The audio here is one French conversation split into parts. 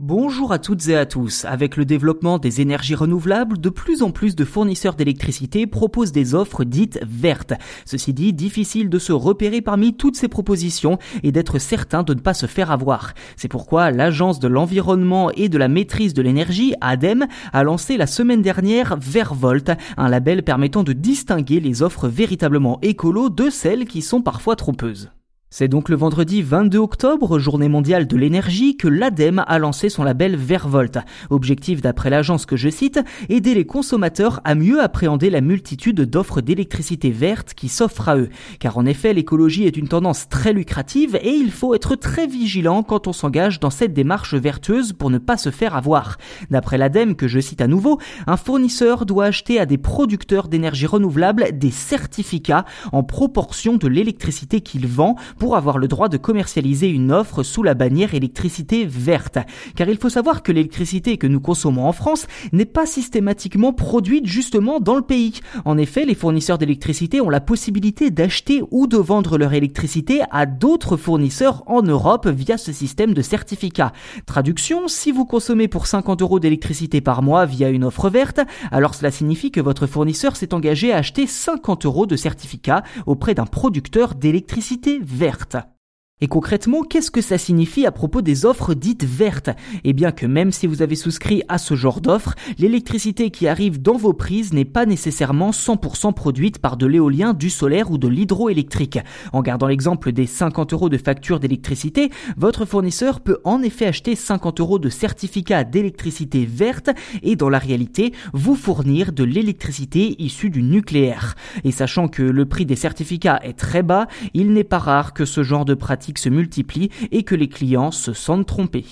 Bonjour à toutes et à tous. Avec le développement des énergies renouvelables, de plus en plus de fournisseurs d'électricité proposent des offres dites vertes. Ceci dit, difficile de se repérer parmi toutes ces propositions et d'être certain de ne pas se faire avoir. C'est pourquoi l'Agence de l'environnement et de la maîtrise de l'énergie, ADEME, a lancé la semaine dernière Vervolt, un label permettant de distinguer les offres véritablement écolo de celles qui sont parfois trompeuses. C'est donc le vendredi 22 octobre, journée mondiale de l'énergie, que l'ADEME a lancé son label Vervolt. Objectif d'après l'agence que je cite, aider les consommateurs à mieux appréhender la multitude d'offres d'électricité verte qui s'offrent à eux. Car en effet, l'écologie est une tendance très lucrative et il faut être très vigilant quand on s'engage dans cette démarche vertueuse pour ne pas se faire avoir. D'après l'ADEME que je cite à nouveau, un fournisseur doit acheter à des producteurs d'énergie renouvelable des certificats en proportion de l'électricité qu'il vend avoir le droit de commercialiser une offre sous la bannière électricité verte. Car il faut savoir que l'électricité que nous consommons en France n'est pas systématiquement produite justement dans le pays. En effet, les fournisseurs d'électricité ont la possibilité d'acheter ou de vendre leur électricité à d'autres fournisseurs en Europe via ce système de certificat. Traduction, si vous consommez pour 50 euros d'électricité par mois via une offre verte, alors cela signifie que votre fournisseur s'est engagé à acheter 50 euros de certificat auprès d'un producteur d'électricité verte. certes Et concrètement, qu'est-ce que ça signifie à propos des offres dites vertes? Eh bien que même si vous avez souscrit à ce genre d'offres, l'électricité qui arrive dans vos prises n'est pas nécessairement 100% produite par de l'éolien, du solaire ou de l'hydroélectrique. En gardant l'exemple des 50 euros de facture d'électricité, votre fournisseur peut en effet acheter 50 euros de certificat d'électricité verte et dans la réalité vous fournir de l'électricité issue du nucléaire. Et sachant que le prix des certificats est très bas, il n'est pas rare que ce genre de pratique se multiplient et que les clients se sentent trompés.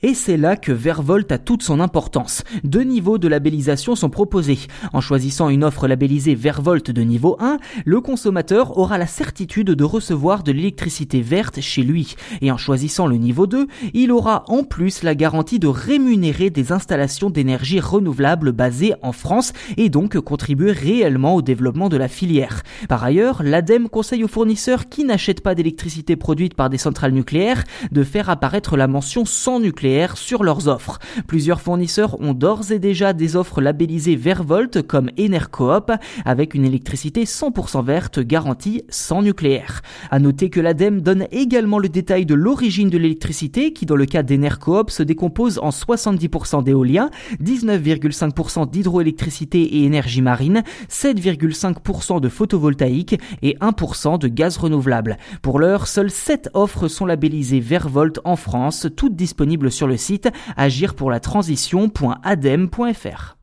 Et c'est là que Vervolt a toute son importance. Deux niveaux de labellisation sont proposés. En choisissant une offre labellisée Vervolt de niveau 1, le consommateur aura la certitude de recevoir de l'électricité verte chez lui. Et en choisissant le niveau 2, il aura en plus la garantie de rémunérer des installations d'énergie renouvelable basées en France et donc contribuer réellement au développement de la filière. Par ailleurs, l'ADEME conseille aux fournisseurs qui n'achètent pas d'électricité produite par des centrales nucléaires de faire apparaître la mention sans nucléaire sur leurs offres. Plusieurs fournisseurs ont d'ores et déjà des offres labellisées Vervolt comme Enercoop avec une électricité 100% verte garantie sans nucléaire. À noter que l'ADEME donne également le détail de l'origine de l'électricité qui dans le cas d'Enercoop se décompose en 70% d'éolien, 19,5% d'hydroélectricité et énergie marine, 7,5% de photovoltaïque et 1% de gaz renouvelable. Pour l'heure, seules 7 offres sont labellisées Vervolt en France, toutes disponibles sur le site agirpourlatransition.adem.fr.